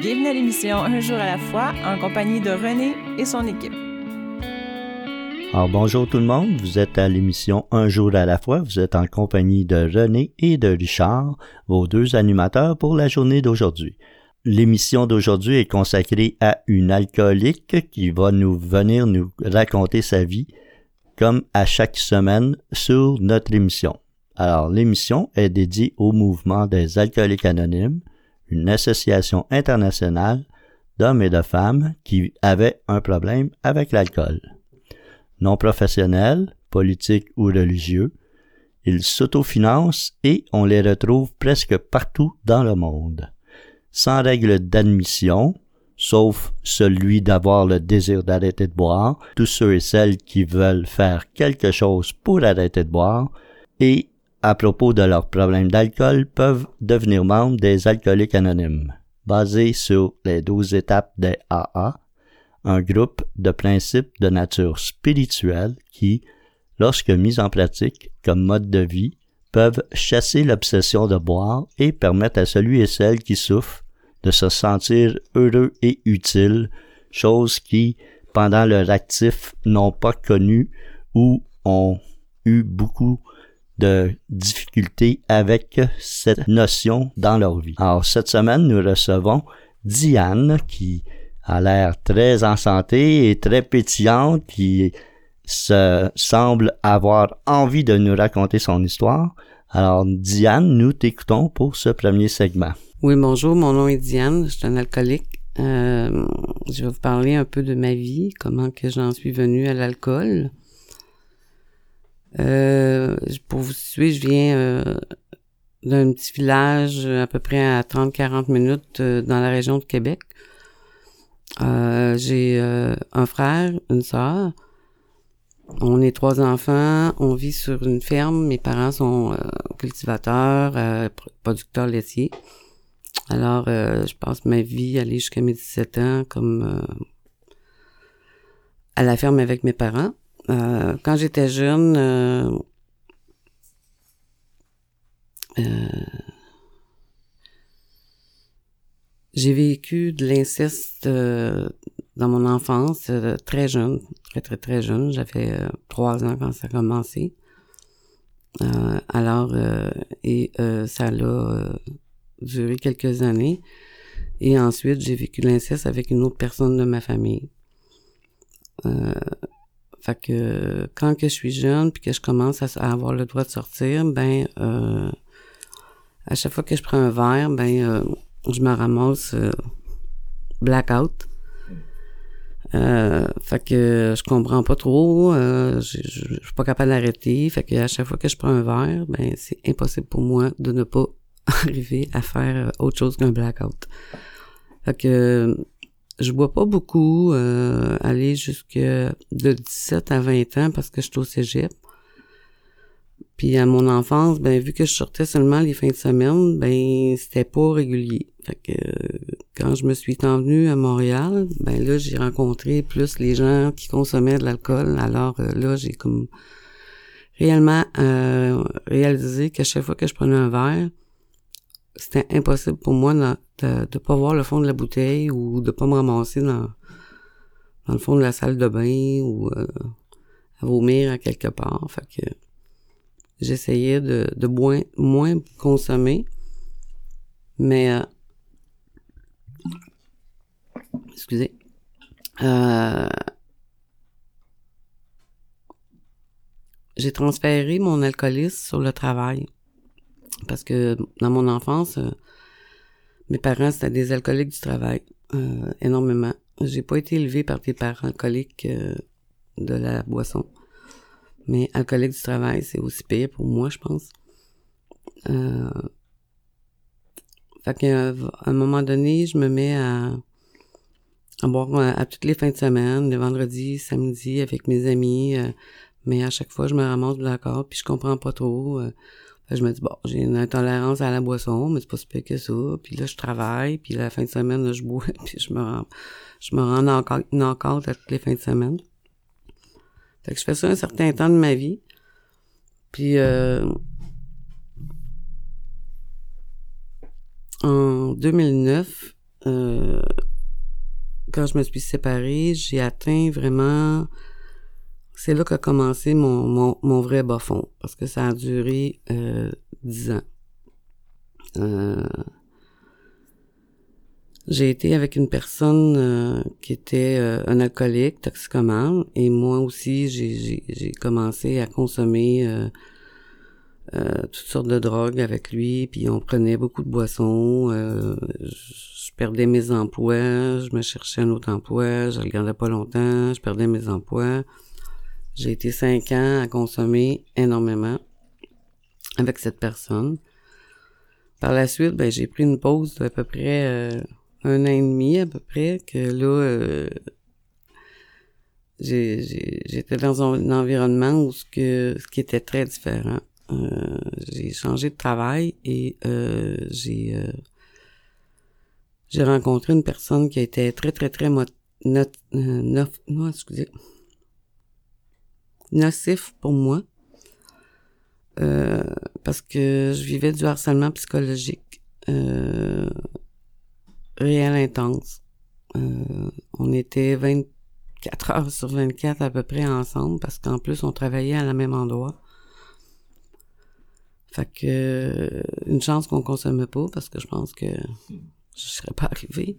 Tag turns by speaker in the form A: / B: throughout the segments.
A: Bienvenue à l'émission Un jour à la fois en compagnie de René et son équipe.
B: Alors bonjour tout le monde, vous êtes à l'émission Un jour à la fois, vous êtes en compagnie de René et de Richard, vos deux animateurs pour la journée d'aujourd'hui. L'émission d'aujourd'hui est consacrée à une alcoolique qui va nous venir nous raconter sa vie comme à chaque semaine sur notre émission. Alors l'émission est dédiée au mouvement des alcooliques anonymes une association internationale d'hommes et de femmes qui avaient un problème avec l'alcool. Non professionnels, politiques ou religieux, ils s'autofinancent et on les retrouve presque partout dans le monde. Sans règle d'admission, sauf celui d'avoir le désir d'arrêter de boire, tous ceux et celles qui veulent faire quelque chose pour arrêter de boire, et à propos de leurs problèmes d'alcool peuvent devenir membres des alcooliques anonymes, basés sur les douze étapes des AA, un groupe de principes de nature spirituelle qui, lorsque mis en pratique comme mode de vie, peuvent chasser l'obsession de boire et permettre à celui et celle qui souffrent de se sentir heureux et utile, chose qui, pendant leur actif, n'ont pas connu ou ont eu beaucoup de difficultés avec cette notion dans leur vie. Alors, cette semaine, nous recevons Diane qui a l'air très en santé et très pétillante, qui se semble avoir envie de nous raconter son histoire. Alors, Diane, nous t'écoutons pour ce premier segment.
C: Oui, bonjour, mon nom est Diane, je suis un alcoolique. Euh, je vais vous parler un peu de ma vie, comment que j'en suis venue à l'alcool. Euh, pour vous suivre, je viens euh, d'un petit village à peu près à 30-40 minutes euh, dans la région de Québec. J'ai un frère, une sœur. On est trois enfants. On vit sur une ferme. Mes parents sont cultivateurs, producteurs laitiers. Alors, je passe ma vie aller jusqu'à mes 17 ans comme à la ferme avec mes parents. Euh, quand j'étais jeune, euh, euh, j'ai vécu de l'inceste dans mon enfance, très jeune, très très très jeune. J'avais trois ans quand ça a commencé. alors, et ça a duré quelques années. Et ensuite, j'ai vécu l'inceste avec une autre personne de ma famille. Fait que quand que je suis jeune puis que je commence à, avoir le droit de sortir, ben euh, à chaque fois que je prends un verre, ben euh, je me ramasse euh, blackout. Euh, fait que je comprends pas trop, je, je, suis pas capable d'arrêter. Fait que à chaque fois que je prends un verre, ben c'est impossible pour moi de ne pas arriver à faire autre chose qu'un blackout. Fait que je bois pas beaucoup, euh, aller jusque de 17 à 20 ans parce que je suis au cégep. Puis à mon enfance, ben vu que je sortais seulement les fins de semaine, ben c'était pas régulier. Fait que quand je me suis envenue à Montréal, ben là j'ai rencontré plus les gens qui consommaient de l'alcool. Alors euh, là j'ai comme réellement euh, réalisé que chaque fois que je prenais un verre, c'était impossible pour moi de, de, pas voir le fond de la bouteille ou de pas me ramasser dans, dans le fond de la salle de bain ou euh, à vomir à quelque part. Fait que j'essayais de, de moins, moins consommer. Mais euh, excusez. Euh, j'ai transféré mon alcoolisme sur le travail. Parce que dans mon enfance, euh, mes parents, c'était des alcooliques du travail, euh, énormément. J'ai pas été élevée par des parents alcooliques euh, de la boisson. Mais alcoolique du travail, c'est aussi pire pour moi, je pense. Euh, fait qu'à un moment donné, je me mets à, à boire à, toutes les fins de semaine, le vendredi, samedi, avec mes amis. mais à chaque fois, je me ramasse d'accord, puis je comprends pas trop je me dis, bon, j'ai une intolérance à la boisson, mais c'est pas si pire que ça. Puis là, je travaille, puis la fin de semaine, là, je bois, puis je me rends, je me rends encore, encore toutes les fins de semaine. Fait que je fais ça un certain temps de ma vie. Puis, euh, en 2009, euh, quand je me suis séparée, j'ai atteint vraiment... C'est là qu'a commencé mon, mon, mon, vrai bas fond, parce que ça a duré euh, dix ans. Euh, j'ai été avec une personne euh, qui était euh, un alcoolique, toxicomane, et moi aussi, j'ai commencé à consommer euh, toutes sortes de drogues avec lui, puis on prenait beaucoup de boissons, je perdais mes emplois, je me cherchais un autre emploi, je regardais pas longtemps, je perdais mes emplois. J'ai été cinq ans à consommer énormément avec cette personne. Par la suite, ben, j'ai pris une pause d'à peu près un an et demi à peu près, que là, euh, j'étais dans un, environnement où ce, que, ce qui était très différent. Euh, j'ai changé de travail et euh, j'ai euh, j'ai rencontré une personne qui été très très très not, non, excusez, nocif pour moi parce que je vivais du harcèlement psychologique réel intense. Euh, on était 24 heures sur 24 à peu près ensemble parce qu'en plus on travaillait à la même endroit. Fait que euh, une chance qu'on consomme pas parce que je pense que je serais pas arrivée.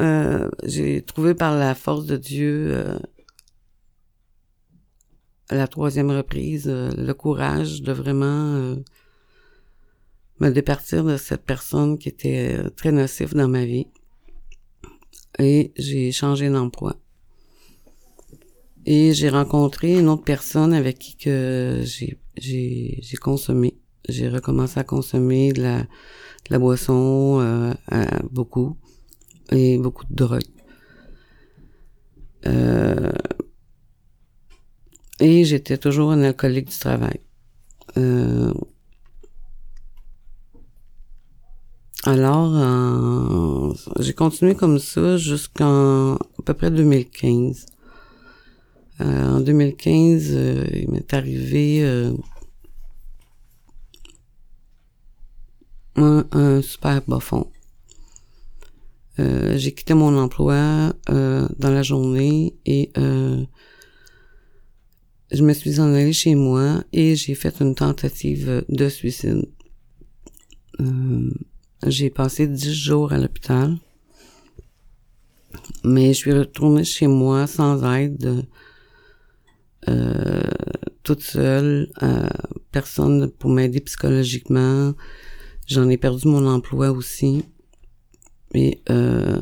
C: Euh, j'ai trouvé par la force de Dieu la troisième reprise le courage de vraiment me départir de cette personne qui était euh, très nocif dans ma vie. Et j'ai changé d'emploi. Et j'ai rencontré une autre personne avec qui que j'ai, consommé. J'ai recommencé à consommer de la, boisson euh, beaucoup et beaucoup de drogue. Euh, et j'étais toujours un alcoolique du travail. Euh, Alors, euh, j'ai continué comme ça jusqu'en à peu près 2015. Euh, en 2015, euh, il m'est arrivé un, super bas j'ai quitté mon emploi dans la journée et je me suis en allée chez moi et j'ai fait une tentative de suicide. J'ai passé dix jours à l'hôpital. Mais je suis retournée chez moi sans aide, euh, toute seule, euh, personne pour m'aider psychologiquement. J'en ai perdu mon emploi aussi. Et euh,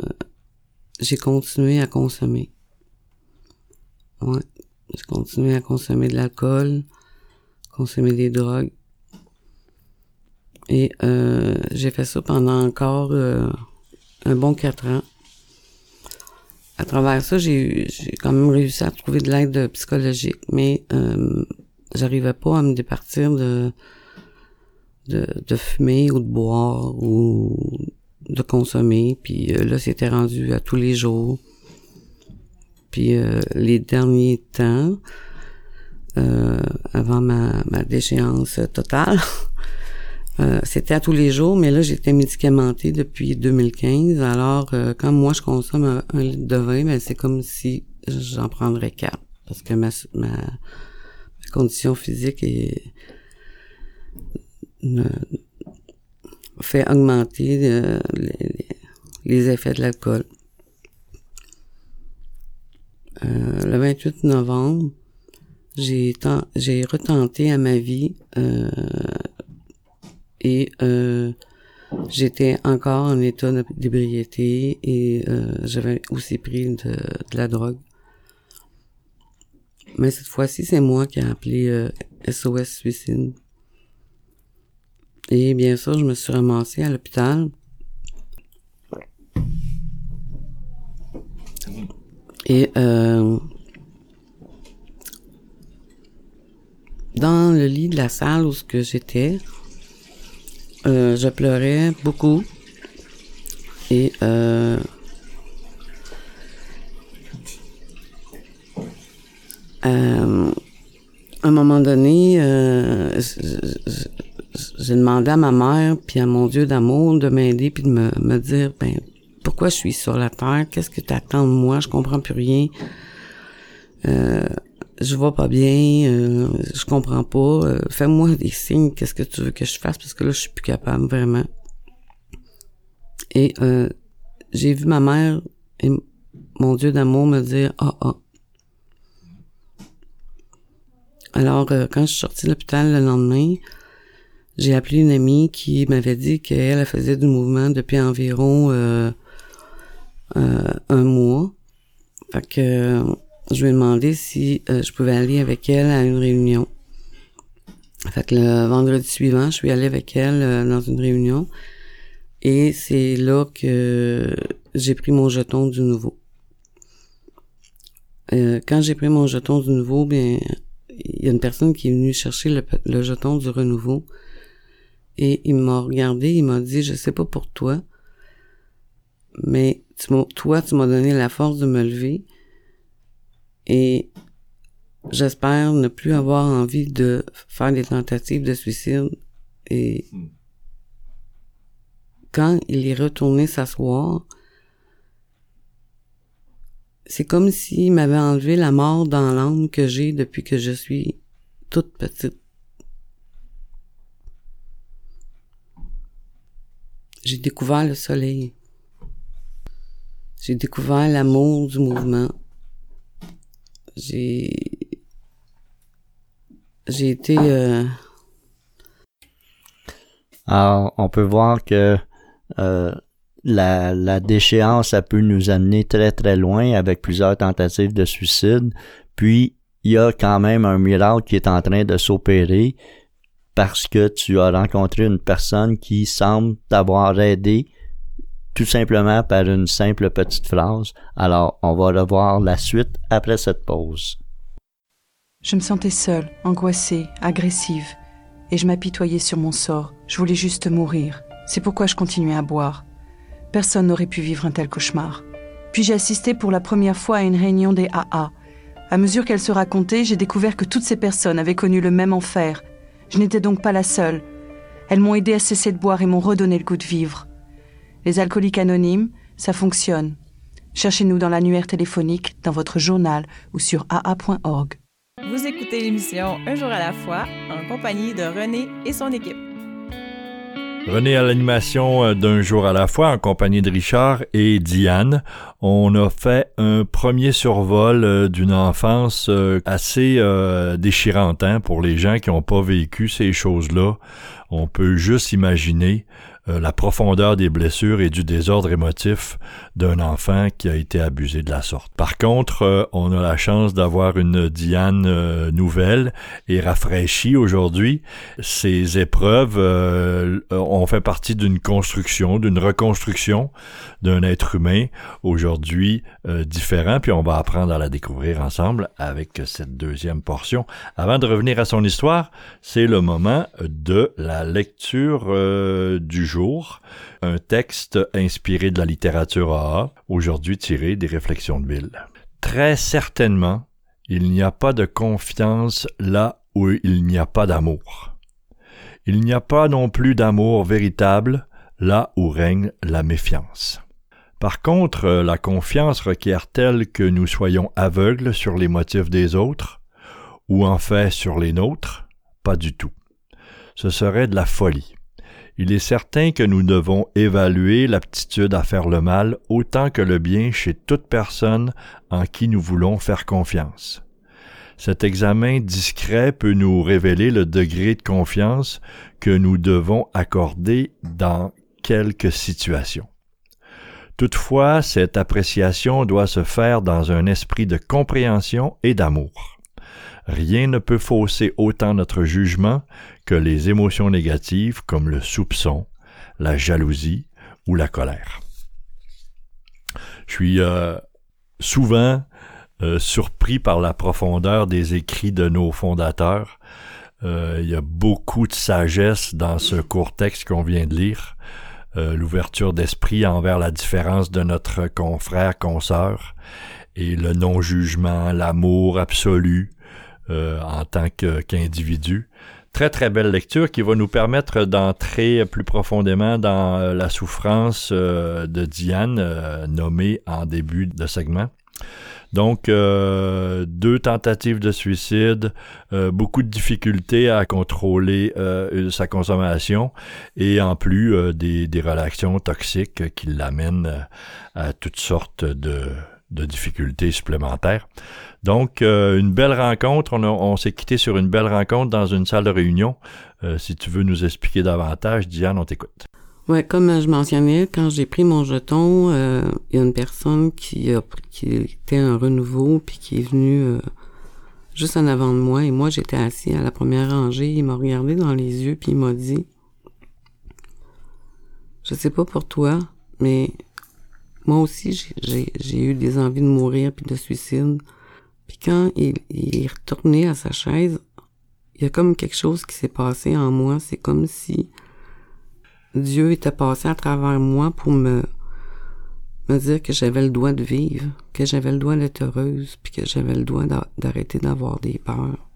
C: j'ai continué à consommer. Ouais. J'ai continué à consommer de l'alcool, consommer des drogues. Et euh, j'ai fait ça pendant encore euh, un bon quatre ans. À travers ça, j'ai quand même réussi à trouver de l'aide psychologique, mais euh, j'arrivais pas à me départir de, de, de fumer ou de boire ou de consommer. Puis euh, là, c'était rendu à tous les jours. Puis les derniers temps, avant ma, ma déchéance totale, Euh, c'était à tous les jours, mais là, j'étais médicamentée depuis 2015. Alors, euh, quand moi, je consomme un, litre de vin, ben, c'est comme si j'en prendrais quatre. Parce que ma, ma, condition physique est, fait augmenter euh, les, les, effets de l'alcool. Le 28 novembre, j'ai retenté à ma vie et euh, j'étais encore en état d'ébriété et euh, j'avais aussi pris de, la drogue. Mais cette fois-ci, c'est moi qui ai appelé SOS euh, Suicide. Et bien sûr, je me suis ramassée à l'hôpital. Et euh, dans le lit de la salle où que j'étais, euh, je pleurais beaucoup. Et euh, euh, à un moment donné, euh, j'ai demandé à ma mère puis à mon Dieu d'amour de m'aider puis de me, me dire ben pourquoi je suis sur la terre, qu'est-ce que tu attends de moi, je comprends plus rien. Euh, je vois pas bien, euh, je comprends pas. Euh, fais-moi des signes, qu'est-ce que tu veux que je fasse? Parce que là je suis plus capable vraiment. Et euh, j'ai vu ma mère et mon Dieu d'amour me dire ah ah. Alors quand je suis sortie de l'hôpital le lendemain, j'ai appelé une amie qui m'avait dit qu'elle elle faisait du mouvement depuis environ un mois. Fait que je lui ai demandé si euh, je pouvais aller avec elle à une réunion. Fait que le vendredi suivant, je suis allée avec elle euh, dans une réunion et c'est là que j'ai pris mon jeton du nouveau. Euh, quand j'ai pris mon jeton du nouveau, bien, il y a une personne qui est venue chercher le, le jeton du renouveau et il m'a regardé, il m'a dit, je sais pas pour toi, mais tu toi, tu m'as donné la force de me lever et j'espère ne plus avoir envie de faire des tentatives de suicide. Et quand il est retourné s'asseoir, c'est comme s'il m'avait enlevé la mort dans l'âme que j'ai depuis que je suis toute petite. J'ai découvert le soleil. J'ai découvert l'amour du mouvement j'ai j'ai été euh...
B: Alors, on peut voir que euh, la, la déchéance a pu nous amener très très loin avec plusieurs tentatives de suicide. Puis il y a quand même un miracle qui est en train de s'opérer parce que tu as rencontré une personne qui semble t'avoir aidé tout simplement par une simple petite phrase. Alors, on va revoir la suite après cette pause.
D: Je me sentais seule, angoissée, agressive, et je m'apitoyais sur mon sort. Je voulais juste mourir. C'est pourquoi je continuais à boire. Personne n'aurait pu vivre un tel cauchemar. Puis j'ai assisté pour la première fois à une réunion des AA. À mesure qu'elle se racontait, j'ai découvert que toutes ces personnes avaient connu le même enfer. Je n'étais donc pas la seule. Elles m'ont aidé à cesser de boire et m'ont redonné le goût de vivre. Les alcooliques anonymes, ça fonctionne. Cherchez-nous dans l'annuaire téléphonique, dans votre journal ou sur aa.org.
A: Vous écoutez l'émission Un jour à la fois en compagnie de René et son équipe.
E: René à l'animation euh, d'un jour à la fois en compagnie de Richard et Diane. On a fait un premier survol euh, d'une enfance euh, assez déchirante hein, pour les gens qui n'ont pas vécu ces choses-là. On peut juste imaginer euh, la profondeur des blessures et du désordre émotif d'un enfant qui a été abusé de la sorte. Par contre, euh, on a la chance d'avoir une Diane euh, nouvelle et rafraîchie aujourd'hui. Ces épreuves ont fait partie d'une construction, d'une reconstruction d'un être humain aujourd'hui différent, puis on va apprendre à la découvrir ensemble avec cette deuxième portion. Avant de revenir à son histoire, c'est le moment de la lecture du un texte inspiré de la littérature AA, aujourd'hui tiré des réflexions de Bill. Très certainement, il n'y a pas de confiance là où il n'y a pas d'amour. Il n'y a pas non plus d'amour véritable là où règne la méfiance. Par contre, la confiance requiert-elle que nous soyons aveugles sur les motifs des autres, ou en fait sur les nôtres? Pas du tout. Ce serait de la folie il est certain que nous devons évaluer l'aptitude à faire le mal autant que le bien chez toute personne en qui nous voulons faire confiance. Cet examen discret peut nous révéler le degré de confiance que nous devons accorder dans quelques situations. Toutefois, cette appréciation doit se faire dans un esprit de compréhension et d'amour. Rien ne peut fausser autant notre jugement que les émotions négatives comme le soupçon, la jalousie ou la colère. Je suis euh, souvent euh, surpris par la profondeur des écrits de nos fondateurs. Euh, il y a beaucoup de sagesse dans ce court texte qu'on vient de lire. L'ouverture d'esprit envers la différence de notre confrère, consœur, et le non-jugement, l'amour absolu en tant qu'individu très très belle lecture qui va nous permettre d'entrer plus profondément dans euh, la souffrance euh, de Diane, euh, nommée en début de segment. Donc, deux tentatives de suicide, beaucoup de difficultés à contrôler sa consommation et en plus des, des, relations toxiques qui l'amènent à toutes sortes de, de difficultés supplémentaires. Donc, euh, une belle rencontre. On, s'est quitté sur une belle rencontre dans une salle de réunion. Euh, si tu veux nous expliquer davantage, Diane, on t'écoute.
C: Ouais, comme je mentionnais, quand j'ai pris mon jeton, euh, il y a une personne qui a qui était un renouveau puis qui est venue juste en avant de moi et moi j'étais assis à la première rangée. Il m'a regardé dans les yeux puis il m'a dit, je sais pas pour toi, mais moi aussi j'ai eu des envies de mourir puis de suicide. Puis quand il, est retourné à sa chaise, il y a comme quelque chose qui s'est passé en moi. C'est comme si Dieu était passé à travers moi pour me, me dire que j'avais le droit de vivre, que j'avais le droit d'être heureuse, puis que j'avais le droit d'arrêter d'avoir des peurs.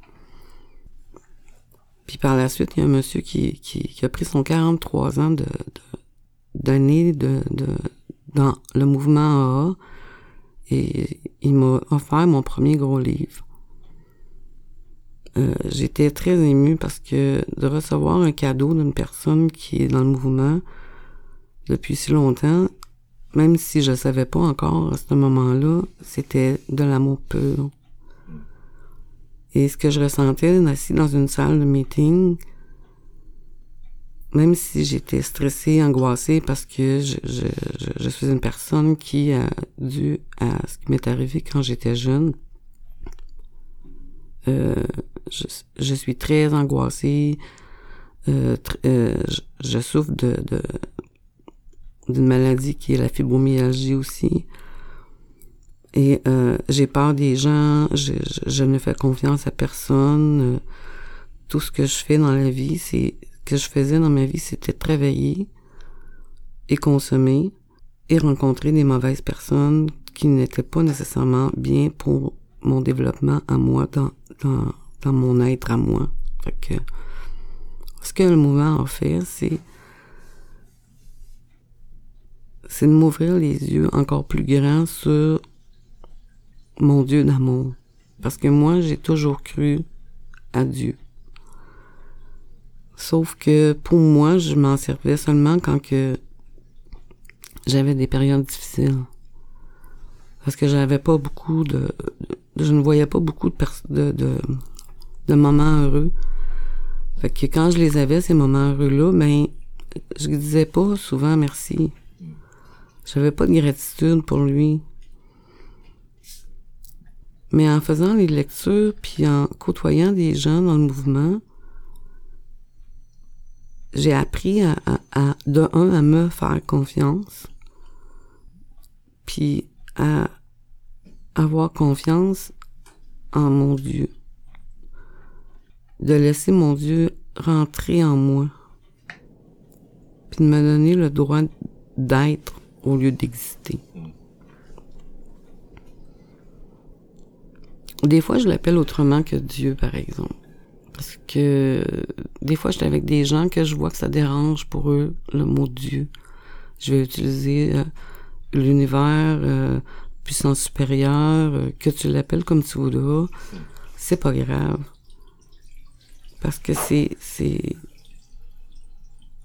C: Puis par la suite, il y a un monsieur qui, qui, a pris son 43 ans de, d'années de, de, dans le mouvement AA et il m'a offert mon premier gros livre. Euh, j'étais très émue parce que de recevoir un cadeau d'une personne qui est dans le mouvement depuis si longtemps, même si je ne savais pas encore à ce moment-là, c'était de l'amour pur. Et ce que je ressentais assis dans une salle de meeting, même si j'étais stressée, angoissée, parce que je, je, je, suis une personne qui a dû à ce qui m'est arrivé quand j'étais jeune, euh, je, suis très angoissée, euh, euh je, souffre de, d'une maladie qui est la fibromyalgie aussi. Et j'ai peur des gens, je, ne fais confiance à personne. Tout ce que je fais dans la vie, c'est que je faisais dans ma vie, c'était travailler et consommer et rencontrer des mauvaises personnes qui n'étaient pas nécessairement bien pour mon développement à moi, dans, mon être à moi. Ce que le mouvement a fait, c'est c'est de m'ouvrir les yeux encore plus grands sur mon Dieu d'amour. Parce que moi, j'ai toujours cru à Dieu. Sauf que pour moi, je m'en servais seulement quand que j'avais des périodes difficiles. Parce que j'avais pas beaucoup de, je ne voyais pas beaucoup de, de, de, de, moments heureux. Fait que quand je les avais, ces moments heureux-là, ben, je disais pas souvent merci. J'avais pas de gratitude pour lui. Mais en faisant les lectures, puis en côtoyant des gens dans le mouvement, j'ai appris à, à, de un, à me faire confiance, puis à avoir confiance en mon Dieu. De laisser mon Dieu rentrer en moi, puis de me donner le droit d'être au lieu d'exister. Des fois, je l'appelle autrement que Dieu, par exemple. Parce que des fois, j'étais avec des gens que je vois que ça dérange pour eux le mot Dieu. Je vais utiliser euh, l'univers, euh, puissance supérieure, euh, que tu l'appelles comme tu voudras. C'est pas grave. Parce que c'est, c'est,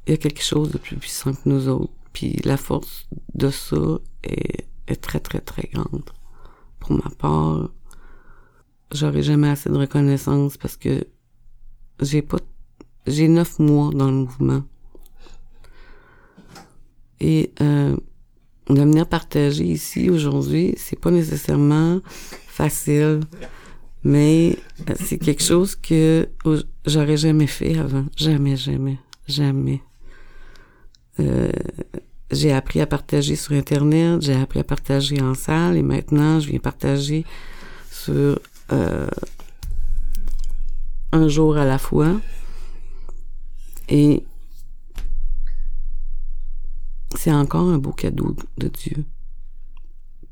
C: il y a quelque chose de plus puissant que nous autres. Puis la force de ça est, est très, très, très grande. Pour ma part, j'aurais jamais assez de reconnaissance parce que j'ai pas, j'ai neuf mois dans le mouvement. Et euh, de venir partager ici aujourd'hui, c'est pas nécessairement facile, mais euh, c'est quelque chose que j'aurais jamais fait avant, jamais, jamais, jamais. Euh, j'ai appris à partager sur Internet, j'ai appris à partager en salle et maintenant je viens partager sur un jour à la fois. Et c'est encore un beau cadeau de Dieu.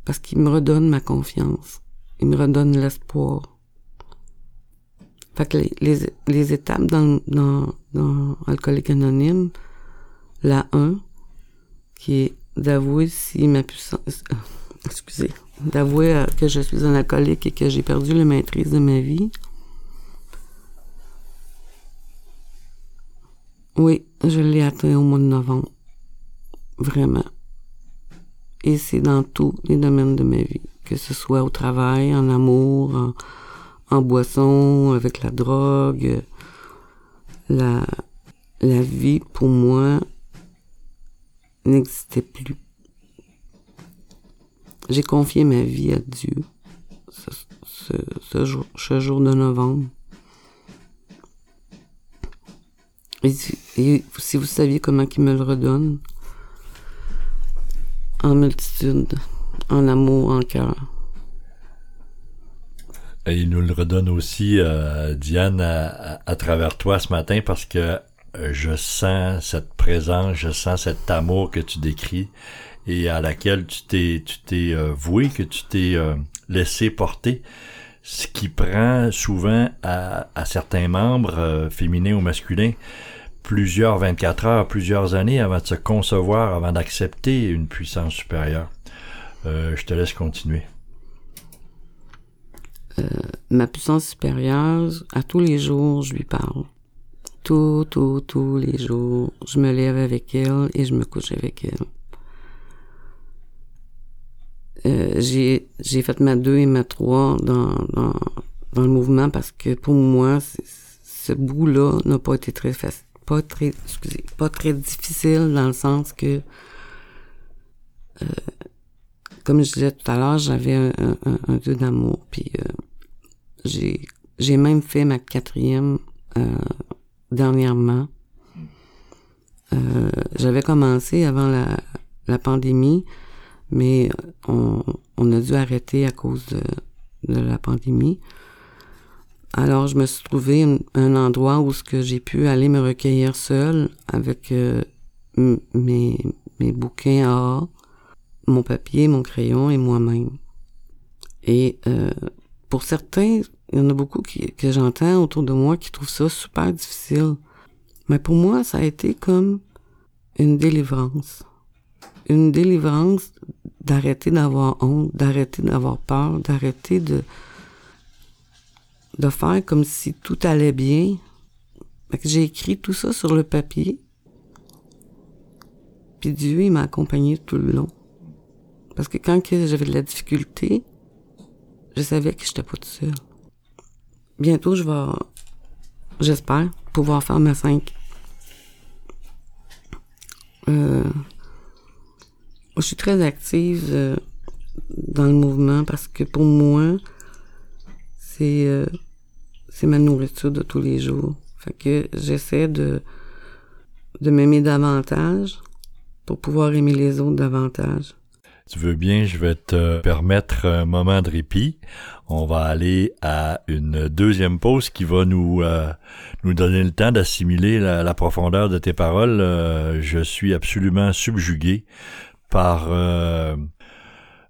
C: Parce qu'il me redonne ma confiance. Il me redonne l'espoir. Fait que les, les, étapes dans, dans, dans Alcoolique Anonyme, la 1, qui est d'avouer si ma puissance... excusez. D'avouer euh, que je suis un alcoolique et que j'ai perdu la maîtrise de ma vie. Oui, je l'ai atteint au mois de novembre. Vraiment. Et c'est dans tous les domaines de ma vie, que ce soit au travail, en amour, en, boisson, avec la drogue. La, vie, pour moi, n'existait plus. J'ai confié ma vie à Dieu ce jour de novembre. Et si, vous saviez comment il me le redonne, en multitude, en amour, en cœur.
E: Et il nous le redonne aussi, euh, Diane, à, travers toi ce matin, parce que euh, je sens cette présence, je sens cet amour que tu décris et à laquelle tu t'es tu t'es euh, voué, que tu t'es laissé porter, ce qui prend souvent à, certains membres, féminins ou masculins, plusieurs 24 heures, plusieurs années avant de se concevoir, avant d'accepter une puissance supérieure. je te laisse continuer.
C: Euh, ma puissance supérieure, à tous les jours, je lui parle. Tous, tous, tous les jours, je me lève avec elle et je me couche avec elle. Euh, j'ai, j'ai fait ma 2 et ma 3 dans, dans, dans le mouvement parce que pour moi, ce bout-là n'a pas été très facile, pas très, excusez, pas très difficile dans le sens que, euh, comme je disais tout à l'heure, j'avais un, un, un, d'amour, puis euh, j'ai j'ai même fait ma quatrième euh, dernièrement. Euh, j'avais commencé avant la, la pandémie, mais on, on a dû arrêter à cause de, de la pandémie. Alors, je me suis trouvé un, endroit où ce que j'ai pu aller me recueillir seule avec euh, mes, mes bouquins à mon papier, mon crayon et moi-même. Et euh, pour certains, il y en a beaucoup qui, que j'entends autour de moi qui trouvent ça super difficile. Mais pour moi, ça a été comme une délivrance. Une délivrance d'arrêter d'avoir honte, d'arrêter d'avoir peur, d'arrêter de, de faire comme si tout allait bien. J'ai écrit tout ça sur le papier. Puis Dieu, il m'a accompagné tout le long. Parce que quand j'avais de la difficulté, je savais que j'étais pas tout seul. Bientôt, je vais, j'espère, pouvoir faire ma 5. Euh, je suis très active euh, dans le mouvement parce que pour moi, c'est euh, c'est ma nourriture de tous les jours. Fait que j'essaie de de m'aimer davantage pour pouvoir aimer les autres davantage
E: tu veux bien, je vais te permettre un moment de répit. On va aller à une deuxième pause qui va nous euh, nous donner le temps d'assimiler la, profondeur de tes paroles. Je suis absolument subjugué par euh,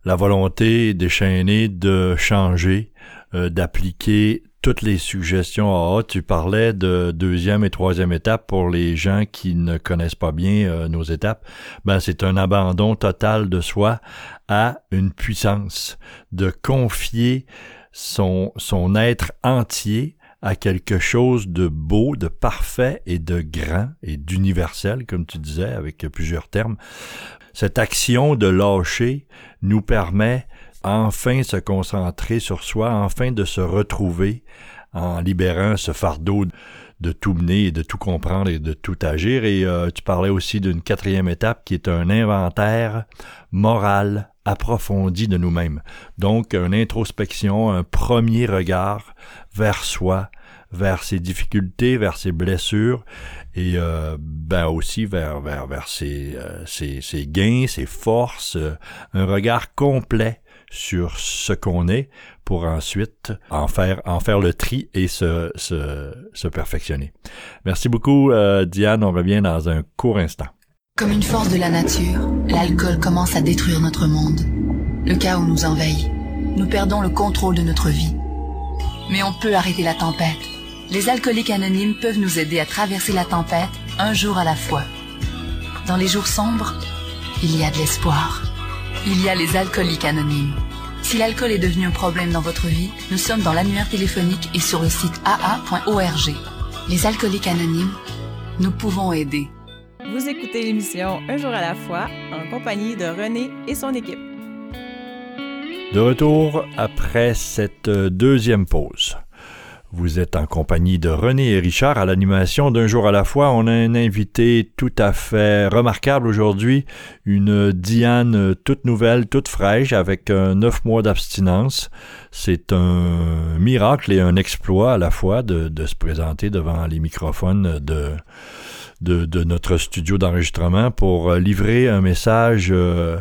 E: la volonté déchaînée de changer, d'appliquer toutes les suggestions Ah, tu parlais de deuxième et troisième étape pour les gens qui ne connaissent pas bien euh, nos étapes. Ben, c'est un abandon total de soi à une puissance, de confier son, son être entier à quelque chose de beau, de parfait et de grand et d'universel, comme tu disais, avec plusieurs termes. Cette action de lâcher nous permet enfin se concentrer sur soi, enfin de se retrouver en libérant ce fardeau de tout mener et de tout comprendre et de tout agir. Et euh, tu parlais aussi d'une quatrième étape qui est un inventaire moral approfondi de nous-mêmes. Donc, une introspection, un premier regard vers soi, vers ses difficultés, vers ses blessures et euh, ben aussi vers vers vers ses, euh, ses, ses gains, ses forces, un regard complet sur ce qu'on est pour ensuite en faire, en faire le tri et se, se, se perfectionner. Merci beaucoup, euh, Diane. On revient dans un court instant.
F: Comme une force de la nature, l'alcool commence à détruire notre monde. Le chaos nous envahit. Nous perdons le contrôle de notre vie. Mais on peut arrêter la tempête. Les alcooliques anonymes peuvent nous aider à traverser la tempête un jour à la fois. Dans les jours sombres, il y a de l'espoir. Il y a les alcooliques anonymes. Si l'alcool est devenu un problème dans votre vie, nous sommes dans l'annuaire téléphonique et sur le site aa.org. Les alcooliques anonymes, nous pouvons aider.
A: Vous écoutez l'émission Un jour à la fois en compagnie de René et son équipe.
E: De retour après cette deuxième pause. Vous êtes en compagnie de René et Richard à l'animation d'un jour à la fois. On a un invité tout à fait remarquable aujourd'hui, une Diane toute nouvelle, toute fraîche, avec neuf mois d'abstinence. C'est un miracle et un exploit à la fois de, se présenter devant les microphones de, de, notre studio d'enregistrement pour livrer un message euh,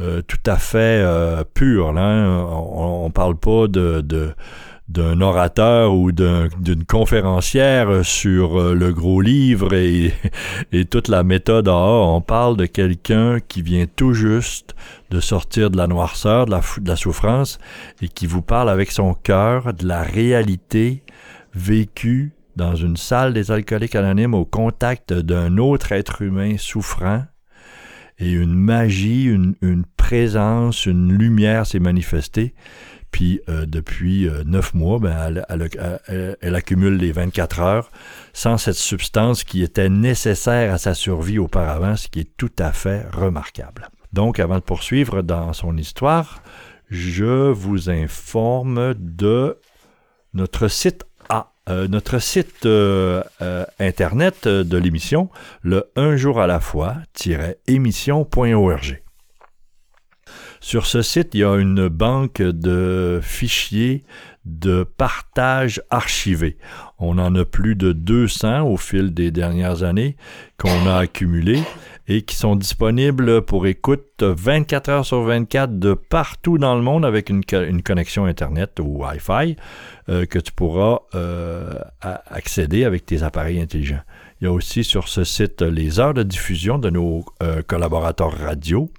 E: euh, tout à fait euh, pur. Là. On ne parle pas de d'un orateur ou d'une conférencière sur euh, le gros livre et, toute la méthode. On parle de quelqu'un qui vient tout juste de sortir de la noirceur, de la, souffrance, et qui vous parle avec son cœur de la réalité vécue dans une salle des alcooliques anonymes au contact d'un autre être humain souffrant, et une magie, une présence, une lumière s'est manifestée puis euh, depuis euh, neuf mois, ben, elle, accumule les 24 heures sans cette substance qui était nécessaire à sa survie auparavant, ce qui est tout à fait remarquable. Donc, avant de poursuivre dans son histoire, je vous informe de notre site A, euh, notre site internet de l'émission, le un jour à la fois-émission.org. Sur ce site, il y a une banque de fichiers de partage archivés. On en a plus de 200 au fil des dernières années qu'on a accumulés et qui sont disponibles pour écoute 24 heures sur 24 de partout dans le monde avec une, connexion Internet ou Wi-Fi euh, que tu pourras euh, accéder avec tes appareils intelligents. Il y a aussi sur ce site les heures de diffusion de nos euh, collaborateurs radio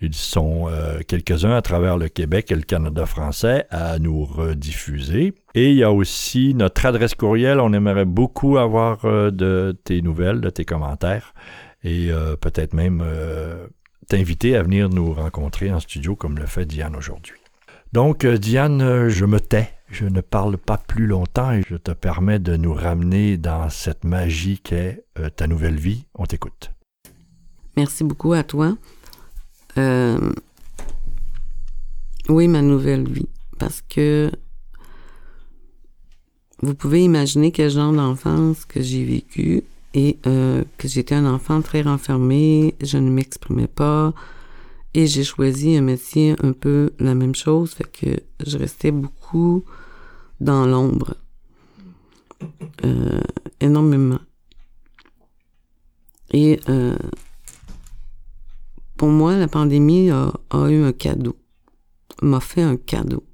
E: ils sont euh, quelques-uns à travers le Québec et le Canada français à nous rediffuser. Et il y a aussi notre adresse courriel. On aimerait beaucoup avoir euh, de tes nouvelles, de tes commentaires et euh, peut-être même t'inviter à venir nous rencontrer en studio comme le fait Diane aujourd'hui. Donc, Diane, je me tais. Je ne parle pas plus longtemps et je te permets de nous ramener dans cette magie qu'est ta nouvelle vie. On t'écoute.
C: Merci beaucoup à toi. Euh, oui, ma nouvelle vie. Parce que vous pouvez imaginer quel genre d'enfance que j'ai vécu et euh, que j'étais un enfant très renfermé, je ne m'exprimais pas et j'ai choisi un métier un peu la même chose, fait que je restais beaucoup dans l'ombre. Euh, énormément. Et pour moi, la pandémie a, eu un cadeau, m'a fait un cadeau.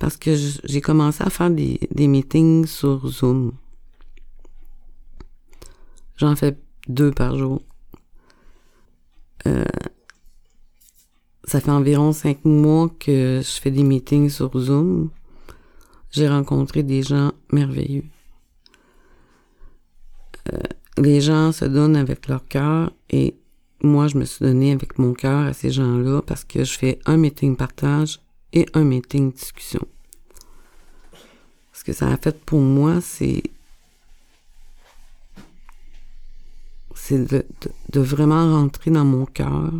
C: Parce que j'ai commencé à faire des, meetings sur Zoom. J'en fais deux par jour. Euh, ça fait environ cinq mois que je fais des meetings sur Zoom. J'ai rencontré des gens merveilleux. Euh, les gens se donnent avec leur cœur et moi, je me suis donné avec mon cœur à ces gens-là parce que je fais un meeting partage et un meeting discussion. Ce que ça a fait pour moi, c'est c'est de, de, vraiment rentrer dans mon cœur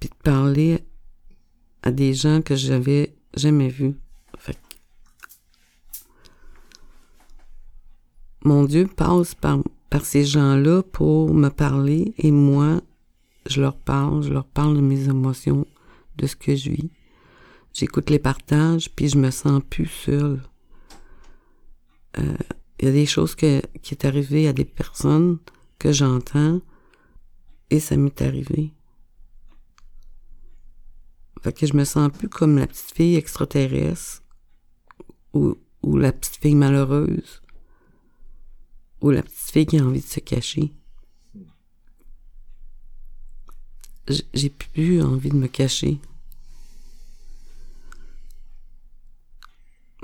C: puis de parler à des gens que j'avais jamais vus. Mon Dieu passe par par ces gens-là pour me parler et moi, je leur parle, je leur parle de mes émotions, de ce que je vis. J'écoute les partages, puis je me sens plus seule. Il euh, y a des choses qui est arrivé à des personnes que j'entends et ça m'est arrivé. Fait que je me sens plus comme la petite fille extraterrestre ou la petite fille malheureuse ou la petite fille qui a envie de se cacher. J'ai plus envie de me cacher.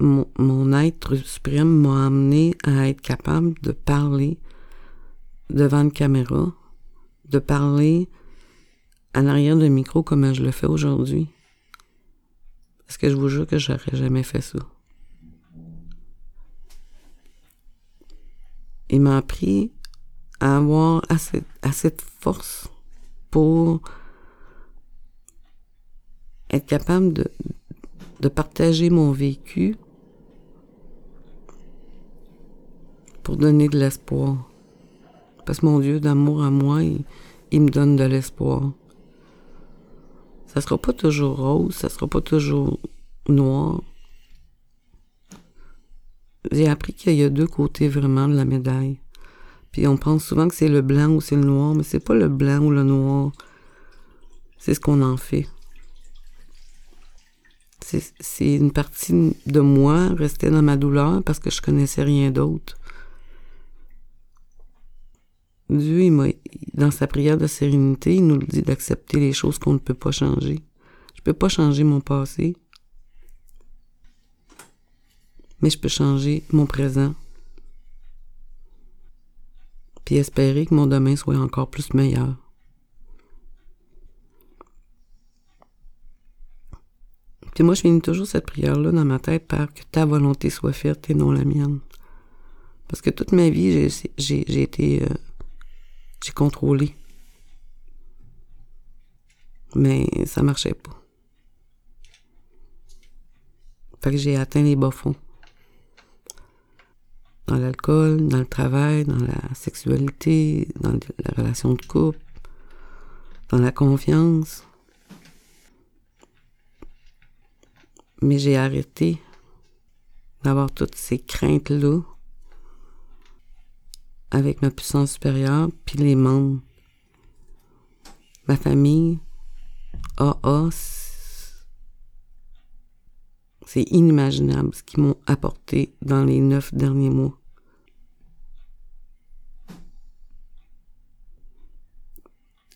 C: mon, mon être suprême m'a amené à être capable de parler devant une caméra, de parler en arrière de micro comme je le fais aujourd'hui. Parce que je vous jure que j'aurais jamais fait ça. Il m'a appris à avoir assez, assez de force pour être capable de, de partager mon vécu pour donner de l'espoir. Parce que mon Dieu d'amour à moi, il, il, me donne de l'espoir. Ça sera pas toujours rose, ça sera pas toujours noir. J'ai appris qu'il y a deux côtés vraiment de la médaille. Puis on pense souvent que c'est le blanc ou c'est le noir, mais c'est pas le blanc ou le noir. C'est ce qu'on en fait c'est une partie de moi restée dans ma douleur parce que je connaissais rien d'autre. Dieu, il dans sa prière de sérénité, il nous dit d'accepter les choses qu'on ne peut pas changer. Je peux pas changer mon passé, mais je peux changer mon présent. Puis espérer que mon demain soit encore plus meilleur. Puis moi, je finis toujours cette prière-là dans ma tête par que ta volonté soit faite et non la mienne. Parce que toute ma vie, j'ai été. Euh, j'ai contrôlé. Mais ça marchait pas. Fait que j'ai atteint les bas-fonds. Dans l'alcool, dans le travail, dans la sexualité, dans la relation de couple, dans la confiance. Mais j'ai arrêté d'avoir toutes ces craintes-là avec ma puissance supérieure, puis les membres. Ma famille, AA, c'est inimaginable ce qu'ils m'ont apporté dans les neuf derniers mois.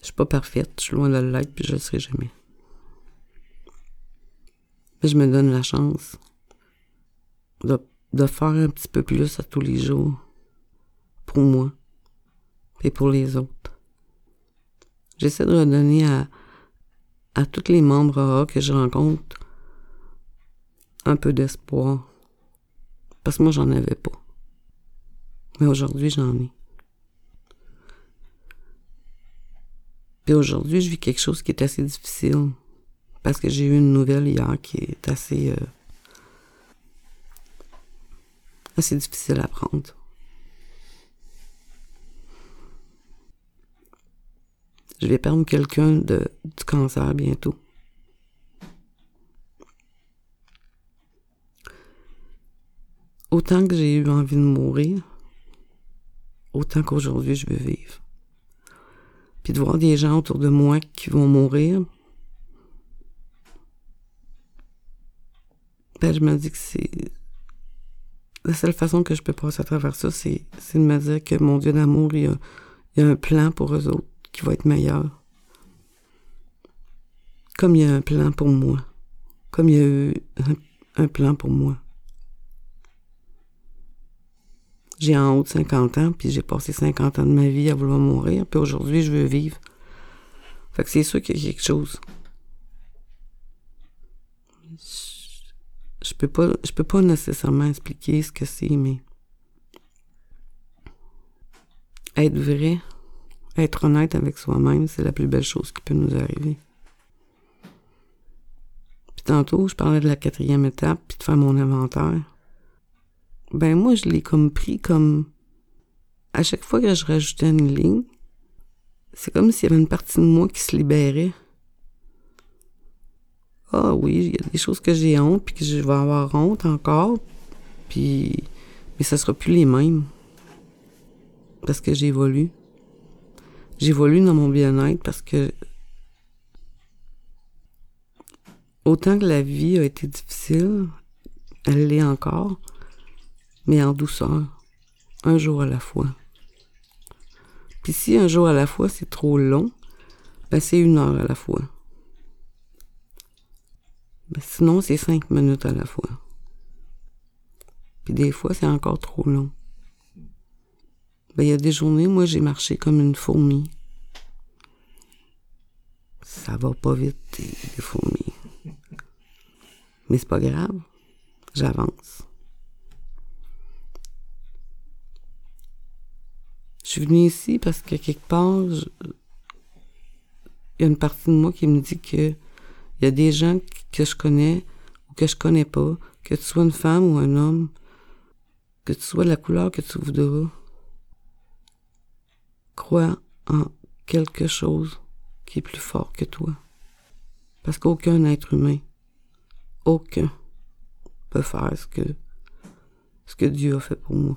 C: Je suis pas parfaite, je suis loin de l'être, puis je le serai jamais je me donne la chance de, de, faire un petit peu plus à tous les jours pour moi et pour les autres. J'essaie de redonner à, à tous les membres AA que je rencontre un peu d'espoir. Parce que moi, j'en avais pas. Mais aujourd'hui, j'en ai. Puis aujourd'hui, je vis quelque chose qui est assez difficile parce que j'ai eu une nouvelle hier qui est assez, euh, assez difficile à prendre. Je vais perdre quelqu'un du cancer bientôt. Autant que j'ai eu envie de mourir, autant qu'aujourd'hui je veux vivre. Puis de voir des gens autour de moi qui vont mourir, Ben, je me dis que c'est. La seule façon que je peux passer à travers ça, c'est, de me dire que mon Dieu d'amour, il y, a, un plan pour eux autres qui va être meilleur. Comme il y a un plan pour moi. Comme il y a eu un, plan pour moi. J'ai en haut de 50 ans, puis j'ai passé 50 ans de ma vie à vouloir mourir, puis aujourd'hui, je veux vivre. Fait que c'est sûr qu'il y a quelque chose je peux pas, je peux pas nécessairement expliquer ce que c'est, mais être vrai, être honnête avec soi-même, c'est la plus belle chose qui peut nous arriver. Puis tantôt, je parlais de la quatrième étape, puis de faire mon inventaire. Ben moi, je l'ai comme pris comme à chaque fois que je rajoutais une ligne, c'est comme s'il y avait une partie de moi qui se libérait ah oui, il y a des choses que j'ai honte, puis que je vais avoir honte encore, puis mais ça sera plus les mêmes parce que j'évolue. J'évolue dans mon bien-être parce que autant que la vie a été difficile, elle l'est encore, mais en douceur, un jour à la fois. Puis si un jour à la fois c'est trop long, ben c'est une heure à la fois. Ben, sinon, c'est cinq minutes à la fois. Puis des fois, c'est encore trop long. Ben, il y a des journées, moi, j'ai marché comme une fourmi. Ça va pas vite, les fourmis. Mais c'est pas grave. J'avance. Je suis venue ici parce que quelque part, il y a une partie de moi qui me dit que il y a des gens que je connais ou que je connais pas, que tu sois une femme ou un homme, que tu sois la couleur que tu voudras. Crois en quelque chose qui est plus fort que toi. Parce qu'aucun être humain, aucun, peut faire ce que, ce que Dieu a fait pour moi.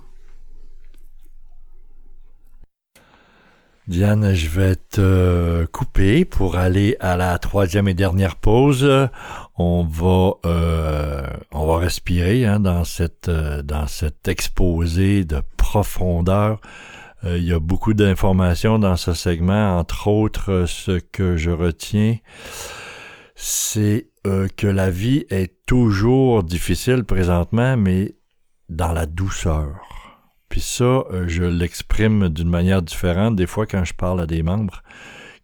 E: Diane, je vais te couper pour aller à la troisième et dernière pause. On va, euh, on va respirer hein, dans cette, euh, dans cet exposé de profondeur. Euh, il y a beaucoup d'informations dans ce segment. Entre autres, ce que je retiens, c'est que la vie est toujours difficile présentement, mais dans la douceur. Puis ça, euh, je l'exprime d'une manière différente des fois quand je parle à des membres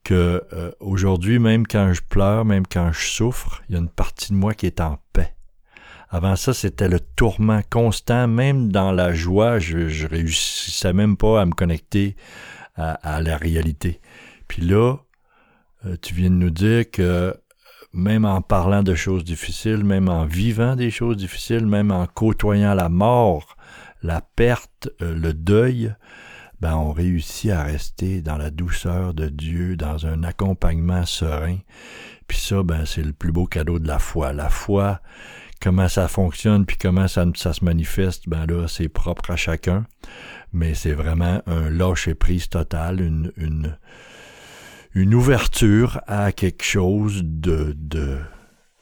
E: que euh, aujourd'hui, même quand je pleure, même quand je souffre, il y a une partie de moi qui est en paix. Avant ça, c'était le tourment constant, même dans la joie, je, je réussissais même pas à me connecter à, la réalité. Puis là, euh, tu viens de nous dire que même en parlant de choses difficiles, même en vivant des choses difficiles, même en côtoyant la mort, la perte, euh, le deuil, ben on réussit à rester dans la douceur de Dieu, dans un accompagnement serein. Puis ça, ben c'est le plus beau cadeau de la foi. La foi, comment ça fonctionne, puis comment ça, se manifeste, ben là, c'est propre à chacun. Mais c'est vraiment un lâcher-prise total, une, ouverture à quelque chose de,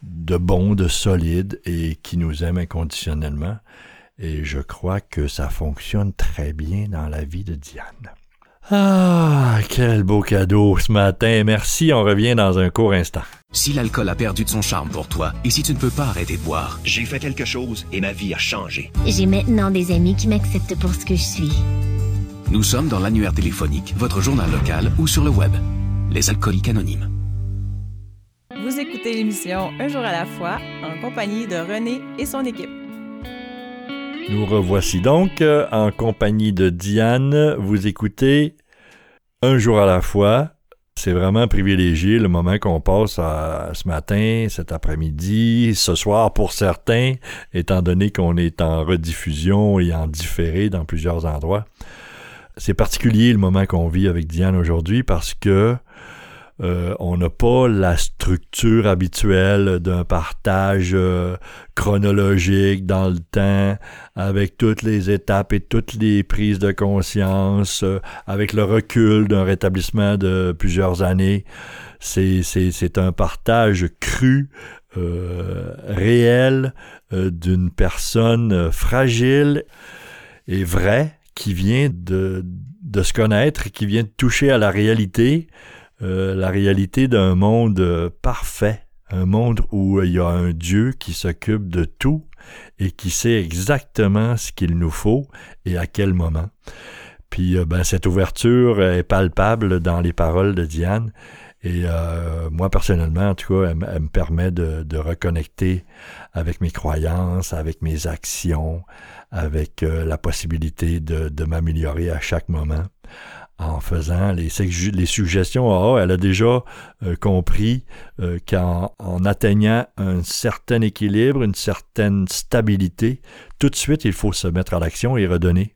E: de bon, de solide et qui nous aime inconditionnellement. Et je crois que ça fonctionne très bien dans la vie de Diane. Ah, quel beau cadeau ce matin. Merci, on revient dans un court instant.
G: Si l'alcool a perdu de son charme pour toi et si tu ne peux pas arrêter de boire, j'ai fait quelque chose et ma vie a changé.
H: J'ai maintenant des amis qui m'acceptent pour ce que je suis.
G: Nous sommes dans l'annuaire téléphonique, votre journal local ou sur le web. Les alcooliques anonymes.
A: Vous écoutez l'émission Un jour à la fois en compagnie de René et son équipe.
E: Nous revoici donc euh, en compagnie de Diane. Vous écoutez un jour à la fois. C'est vraiment privilégié le moment qu'on passe ce matin, cet après-midi, ce soir pour certains, étant donné qu'on est en rediffusion et en différé dans plusieurs endroits. C'est particulier le moment qu'on vit avec Diane aujourd'hui parce que euh, on n'a pas la structure habituelle d'un partage euh, chronologique dans le temps, avec toutes les étapes et toutes les prises de conscience, euh, avec le recul d'un rétablissement de plusieurs années. C'est, un partage cru, réel, d'une personne fragile et vraie qui vient de, de se connaître, qui vient de toucher à la réalité, euh, la réalité d'un monde euh, parfait, un monde où il y a un Dieu qui s'occupe de tout et qui sait exactement ce qu'il nous faut et à quel moment. Puis euh, ben, cette ouverture est palpable dans les paroles de Diane. Et moi, personnellement, en tout cas, elle, me permet de, reconnecter avec mes croyances, avec mes actions, avec la possibilité de, de m'améliorer à chaque moment en faisant les, les suggestions ah, elle a déjà euh, compris euh, qu'en atteignant un certain équilibre, une certaine stabilité, tout de suite, il faut se mettre à l'action et redonner.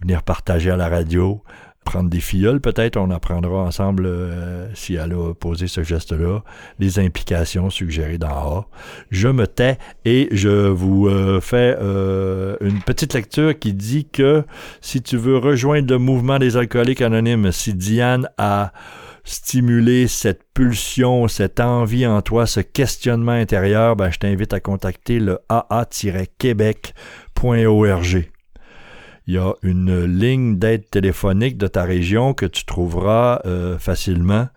E: Venir partager à la radio, prendre des filleuls, peut-être on apprendra ensemble euh, si elle a posé ce geste-là, les implications suggérées d'en A. Je me tais et je vous euh, fais euh, une petite lecture qui dit que si tu veux rejoindre le mouvement des alcooliques anonymes, si Diane a stimulé cette pulsion, cette envie en toi, ce questionnement intérieur, ben, je t'invite à contacter le aa-québec.org il y a une ligne d'aide téléphonique de ta région que tu trouveras euh, facilement,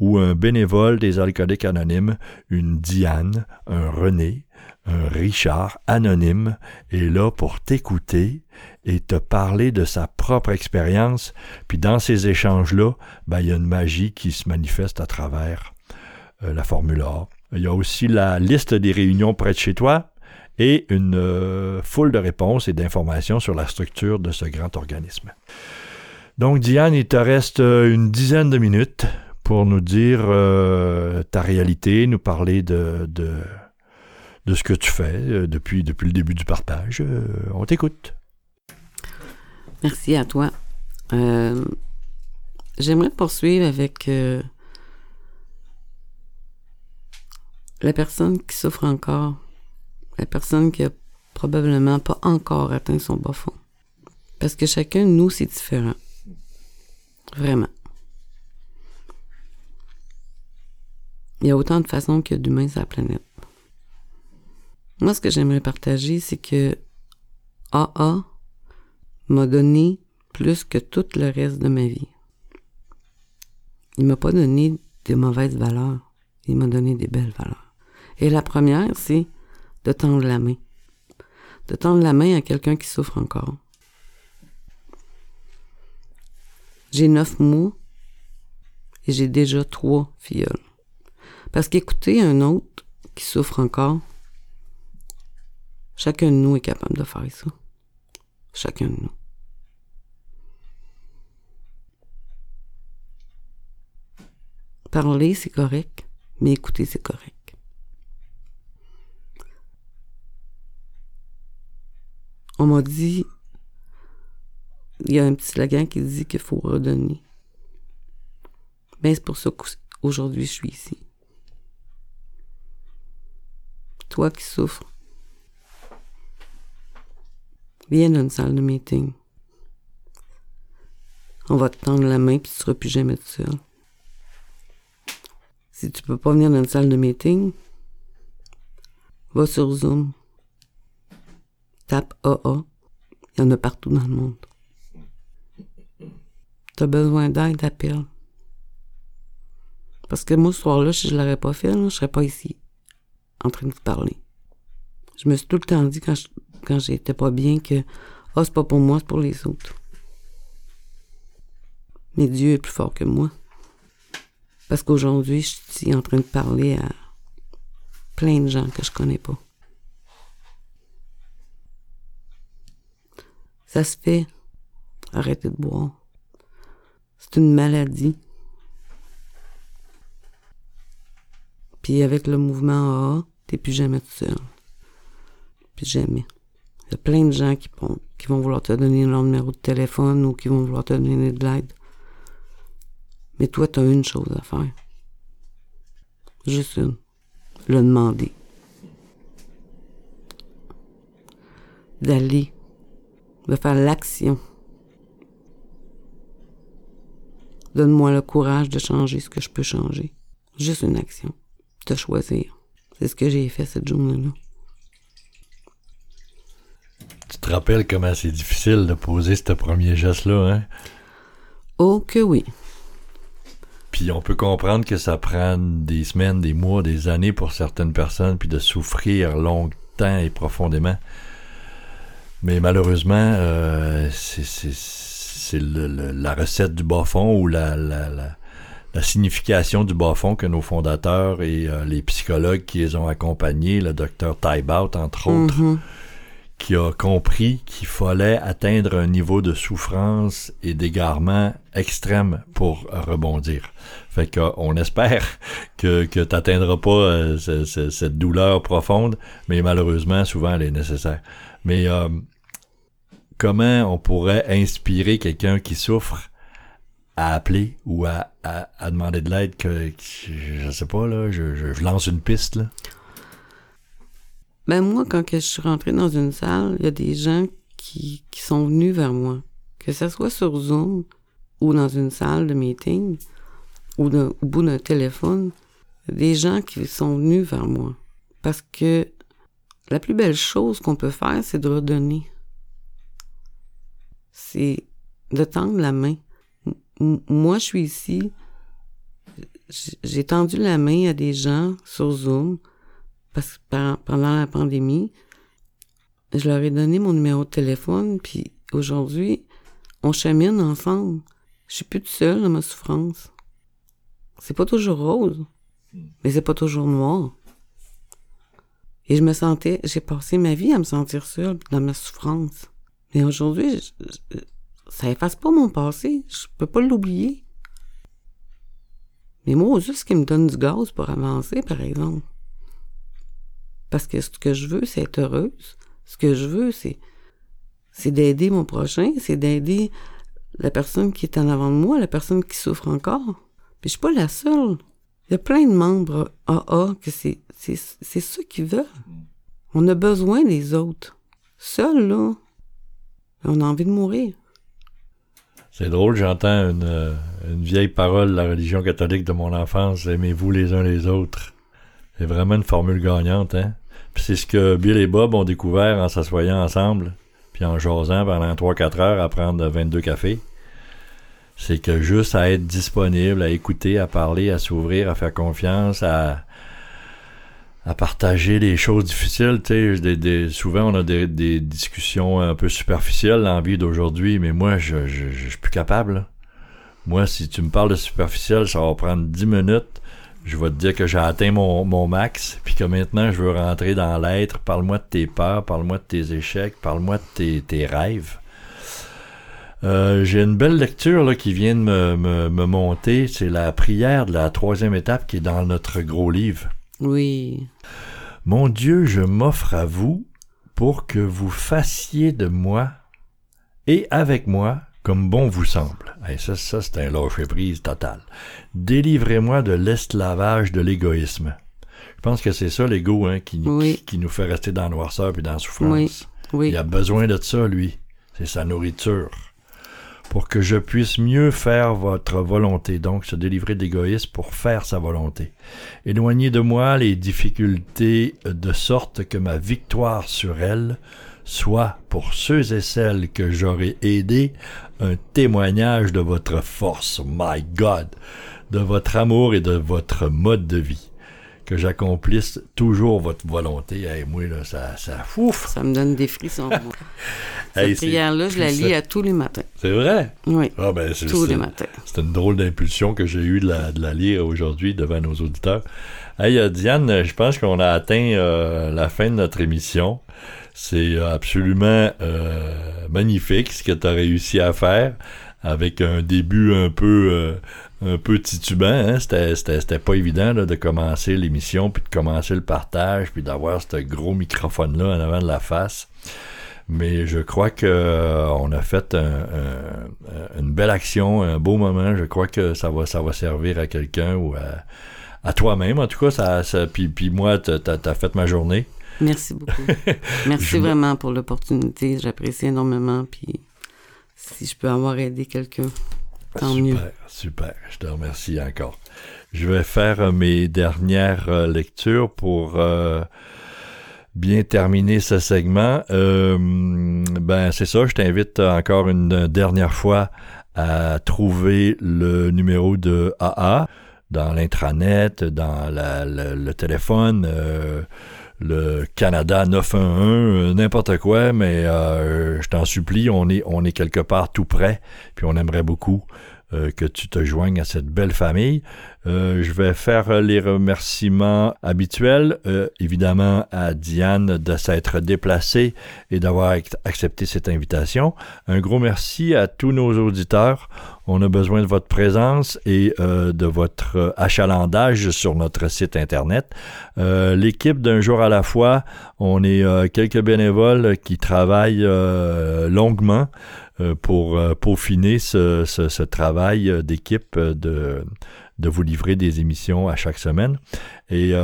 E: ou un bénévole des alcooliques anonymes, une Diane, un René, un Richard anonyme est là pour t'écouter et te parler de sa propre expérience. Puis dans ces échanges-là, ben, il y a une magie qui se manifeste à travers euh, la Formule A. Il y a aussi la liste des réunions près de chez toi et une euh, foule de réponses et d'informations sur la structure de ce grand organisme. Donc, Diane, il te reste euh, une dizaine de minutes pour nous dire ta réalité, nous parler de, de, de, ce que tu fais depuis, depuis le début du partage. on t'écoute.
C: Merci à toi. J'aimerais poursuivre avec la personne qui souffre encore, la personne qui a probablement pas encore atteint son bas fond. Parce que chacun de nous, c'est différent. Vraiment. Il y a autant de façons que d'humains sur la planète. Moi, ce que j'aimerais partager, c'est que AA m'a donné plus que tout le reste de ma vie. Il m'a pas donné de mauvaises valeurs. Il m'a donné des belles valeurs. Et la première, c'est de tendre la main. De tendre la main à quelqu'un qui souffre encore. J'ai neuf mois et j'ai déjà trois filleuls. Parce qu'écouter un autre qui souffre encore, chacun de nous est capable de faire ça. Chacun de nous. Parler, c'est correct, mais écouter, c'est correct. On m'a dit, il y a un petit slogan qui dit qu'il faut redonner. Ben, c'est pour ça qu'aujourd'hui je suis ici. Toi qui souffres, viens dans une salle de meeting. On va te tendre la main puis tu seras plus jamais tout seul. Si tu peux pas venir dans une salle de meeting, va sur Zoom tape AA. Il y en a partout dans le monde. Tu as besoin d'aide, appelle. Parce que moi, ce soir-là, si je l'aurais pas fait, je serais pas ici, en train de te parler. Je me suis tout le temps dit, quand, quand j'étais pas bien, que « Ah, c'est pas pour moi, c'est pour les autres. » Mais Dieu est plus fort que moi. Parce qu'aujourd'hui, je suis en train de parler à plein de gens que je connais pas. Ça se fait. Arrêtez de boire. C'est une maladie. Puis avec le mouvement AA, t'es plus jamais tout seul. Plus jamais. Il y a plein de gens qui vont, qui vont vouloir te donner leur numéro de téléphone ou qui vont vouloir te donner de l'aide. Mais toi, tu as une chose à faire. Juste une. Le demander. D'aller de faire l'action. Donne-moi le courage de changer ce que je peux changer. Juste une action. De choisir. C'est ce que j'ai fait cette journée-là.
E: Tu te rappelles comment c'est difficile de poser ce premier geste-là, hein?
C: Oh que oui.
E: Puis on peut comprendre que ça prend des semaines, des mois, des années pour certaines personnes, puis de souffrir longtemps et profondément. Mais malheureusement, euh, c'est la recette du bas-fond ou la, la, la, signification du bas-fond que nos fondateurs et euh, les psychologues qui les ont accompagnés, le docteur Taibout, entre autres, mm-hmm. qui a compris qu'il fallait atteindre un niveau de souffrance et d'égarement extrême pour rebondir. Fait qu'on espère que, que tu n'atteindras pas euh, cette douleur profonde, mais malheureusement, souvent, elle est nécessaire. Mais comment on pourrait inspirer quelqu'un qui souffre à appeler ou à, demander de l'aide que, je sais pas là, je, lance une piste.
C: Ben moi, quand je suis rentrée dans une salle, il y a des gens qui, sont venus vers moi. Que ce soit sur Zoom ou dans une salle de meeting ou au bout d'un téléphone, des gens qui sont venus vers moi. Parce que la plus belle chose qu'on peut faire, c'est de redonner c'est de tendre la main. moi, je suis ici. J'ai tendu la main à des gens sur Zoom parce pendant la pandémie, je leur ai donné mon numéro de téléphone, puis aujourd'hui, on chemine ensemble. Je suis plus seule dans ma souffrance. C'est pas toujours rose, mais c'est pas toujours noir. Et je me sentais, j'ai passé ma vie à me sentir seule dans ma souffrance. Mais aujourd'hui, ça efface pas mon passé. Je peux pas l'oublier. Mais moi, juste ce qui me donne du gaz pour avancer, par exemple. Parce que ce que je veux, c'est être heureuse. Ce que je veux, c'est, c'est d'aider mon prochain, c'est d'aider la personne qui est en avant de moi, la personne qui souffre encore. Puis je suis pas la seule. Il y a plein de membres AA que c'est, c'est, c'est ça qu'ils veulent. On a besoin des autres. Seul, là, on a envie de mourir.
E: C'est drôle, j'entends une, une, vieille parole de la religion catholique de mon enfance, aimez-vous les uns les autres. C'est vraiment une formule gagnante, hein? Puis c'est ce que Bill et Bob ont découvert en s'assoyant ensemble, puis en jasant pendant 3-4 heures à prendre 22 cafés. C'est que juste à être disponible, à écouter, à parler, à s'ouvrir, à faire confiance, à, à partager les choses difficiles. Tu souvent on a des, discussions un peu superficielles dans la vie d'aujourd'hui, mais moi, je, suis plus capable. Moi, si tu me parles de superficiel, ça va prendre 10 minutes. Je vais te dire que j'ai atteint mon, max, puis que maintenant je veux rentrer dans l'être. Parle-moi de tes peurs, parle-moi de tes échecs, parle-moi de tes, rêves. Euh, j'ai une belle lecture là, qui vient de me monter. C'est la prière de la troisième étape qui est dans notre gros livre.
C: Oui.
E: Mon Dieu, je m'offre à vous pour que vous fassiez de moi et avec moi comme bon vous semble. Et ça, ça c'est un lâcher-prise total. Délivrez-moi de l'esclavage de l'égoïsme. Je pense que c'est ça l'ego hein, qui, qui, nous fait rester dans la noirceur et dans la souffrance.
C: Oui.
E: Il a besoin de ça, lui. C'est sa nourriture pour que je puisse mieux faire votre volonté, donc se délivrer d'égoïsme pour faire sa volonté. Éloignez de moi les difficultés de sorte que ma victoire sur elles soit, pour ceux et celles que j'aurai aidés, un témoignage de votre force, my God, de votre amour et de votre mode de vie que j'accomplisse toujours votre volonté. Hey, moi, là, ça, ça fouf.
C: Ça me donne des frissons. Cette prière-là, je la lis à tous les matins.
E: C'est vrai?
C: Oui.
E: Ah, ben,
C: tous les matins.
E: C'est une drôle d'impulsion que j'ai eue de la, de la lire aujourd'hui devant nos auditeurs. Hey, euh, Diane, je pense qu'on a atteint euh, la fin de notre émission. C'est absolument euh, magnifique ce que tu as réussi à faire avec un début un peu un peu titubant. Hein? C'était, pas évident de commencer l'émission, puis de commencer le partage, puis d'avoir ce gros microphone-là en avant de la face. Mais je crois que euh, on a fait une belle action, un beau moment. Je crois que ça va, ça va servir à quelqu'un ou à, toi-même. En tout cas, ça, ça puis, puis moi, t'as, as fait ma journée.
C: Merci beaucoup. Merci vraiment pour l'opportunité. J'apprécie énormément. Puis si je peux avoir aidé quelqu'un
E: super, super. Je te remercie encore. Je vais faire euh, mes dernières euh, lectures pour euh, bien terminer ce segment. ben c'est ça, je t'invite encore une dernière fois à trouver le numéro de AA dans l'intranet, dans le, téléphone le Canada 911, n'importe quoi, mais je t'en supplie, on est, on est quelque part tout près, puis on aimerait beaucoup euh, que tu te joignes à cette belle famille. Euh, je vais faire les remerciements habituels, euh, évidemment à Diane de s'être déplacée et d'avoir accepté cette invitation. Un gros merci à tous nos auditeurs. On a besoin de votre présence et de votre achalandage sur notre site Internet. L'équipe d'un jour à la fois, on est quelques bénévoles qui travaillent longuement euh, pour euh, peaufiner ce, ce, travail euh, d'équipe de, de vous livrer des émissions à chaque semaine. Et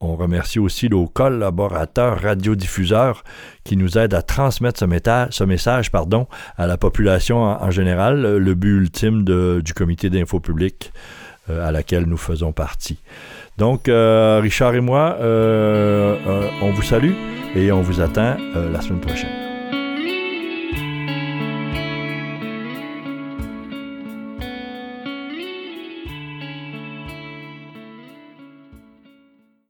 E: on remercie aussi nos collaborateurs radiodiffuseurs qui nous aident à transmettre ce, message pardon, à la population en, général, le but ultime du comité d'info public à laquelle nous faisons partie. Donc, Richard et moi, on vous salue et on vous attend la semaine prochaine.